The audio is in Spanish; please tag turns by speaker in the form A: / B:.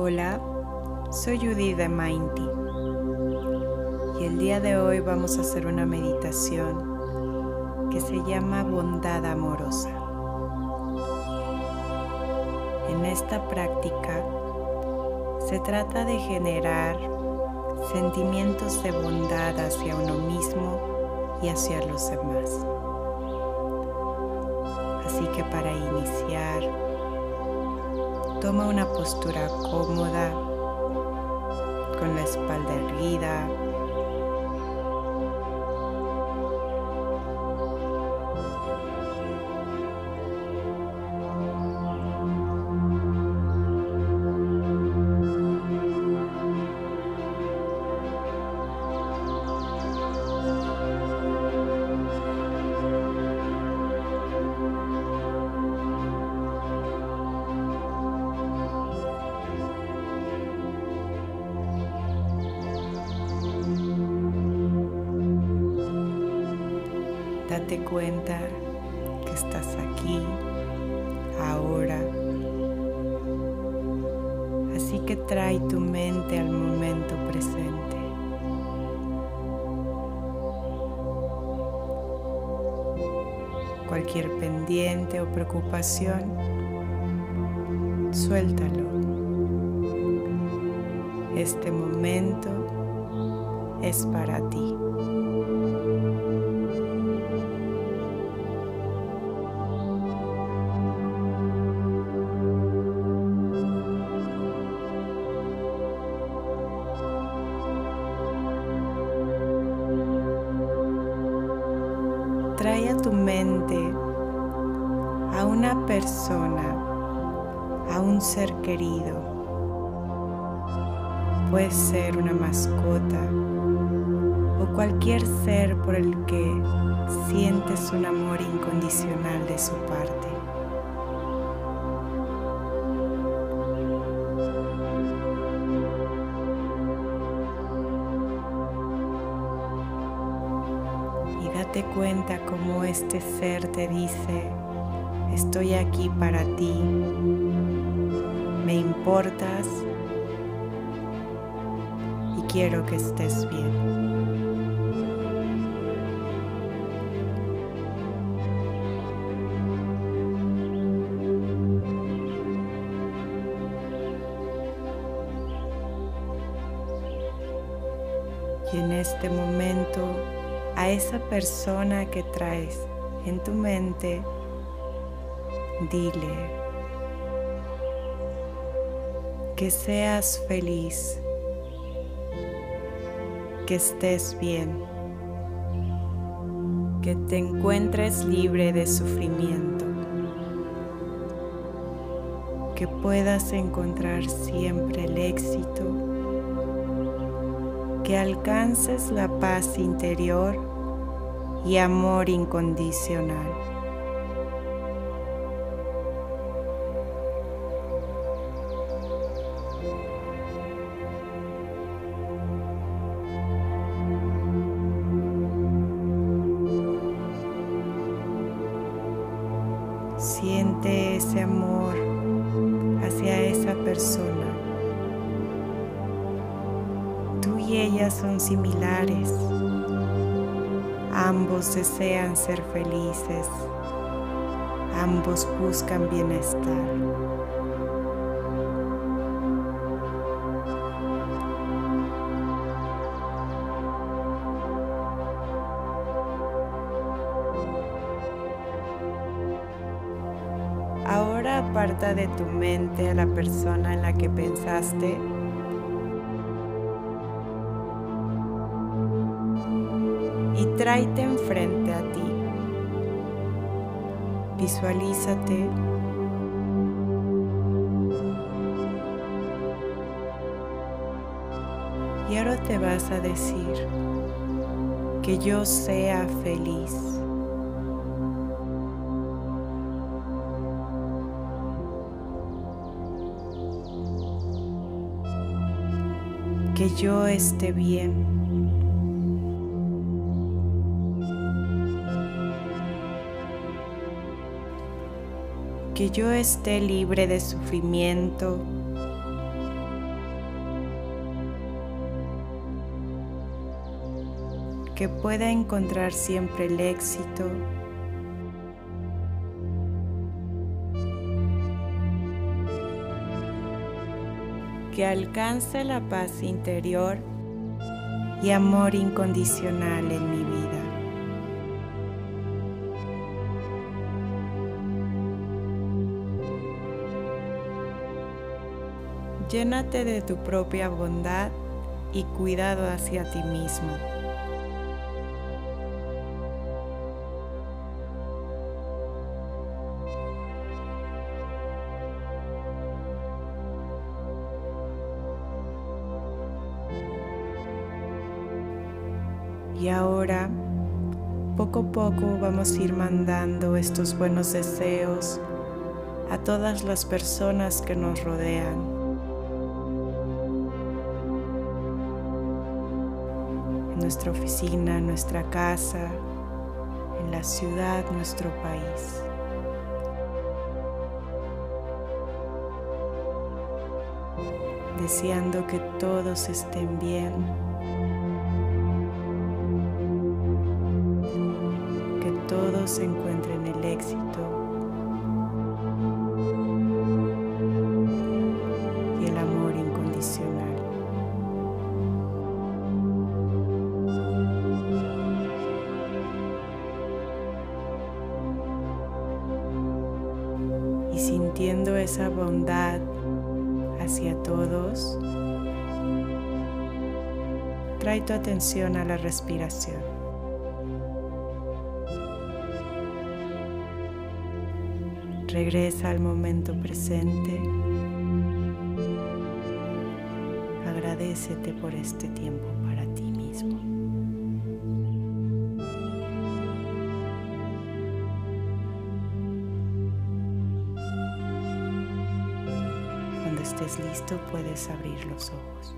A: Hola, soy Judy de y el día de hoy vamos a hacer una meditación que se llama bondad amorosa. En esta práctica se trata de generar sentimientos de bondad hacia uno mismo y hacia los demás. Así que para iniciar, toma una postura cómoda, con la espalda erguida, Date cuenta que estás aquí, ahora. Así que trae tu mente al momento presente. Cualquier pendiente o preocupación, suéltalo. Este momento es para ti. Trae a tu mente a una persona, a un ser querido. Puede ser una mascota o cualquier ser por el que sientes un amor incondicional de su parte. Date cuenta cómo este ser te dice, estoy aquí para ti, me importas y quiero que estés bien. Y en este momento a esa persona que traes en tu mente, dile que seas feliz, que estés bien, que te encuentres libre de sufrimiento, que puedas encontrar siempre el éxito, que alcances la paz interior y amor incondicional. Siente ese amor hacia esa persona. Y ella son similares. Ambos desean ser felices. Ambos buscan bienestar. Ahora aparta de tu mente a la persona en la que pensaste y tráete enfrente a ti. Visualízate. Y ahora te vas a decir que yo sea feliz. Que yo esté bien. que yo esté libre de sufrimiento. Que pueda encontrar siempre el éxito. Que alcance la paz interior y amor incondicional en mi vida. Llénate de tu propia bondad y cuidado hacia ti mismo. Y ahora, poco a poco vamos a ir mandando estos buenos deseos a todas las personas que nos rodean. Nuestra oficina, nuestra casa, en la ciudad, nuestro país. Deseando que todos estén bien todos encuentren el éxito Y sintiendo esa bondad hacia todos, trae tu atención a la respiración. Regresa al momento presente. Agradecete por este tiempo para ti mismo. Estés listo puedes abrir los ojos.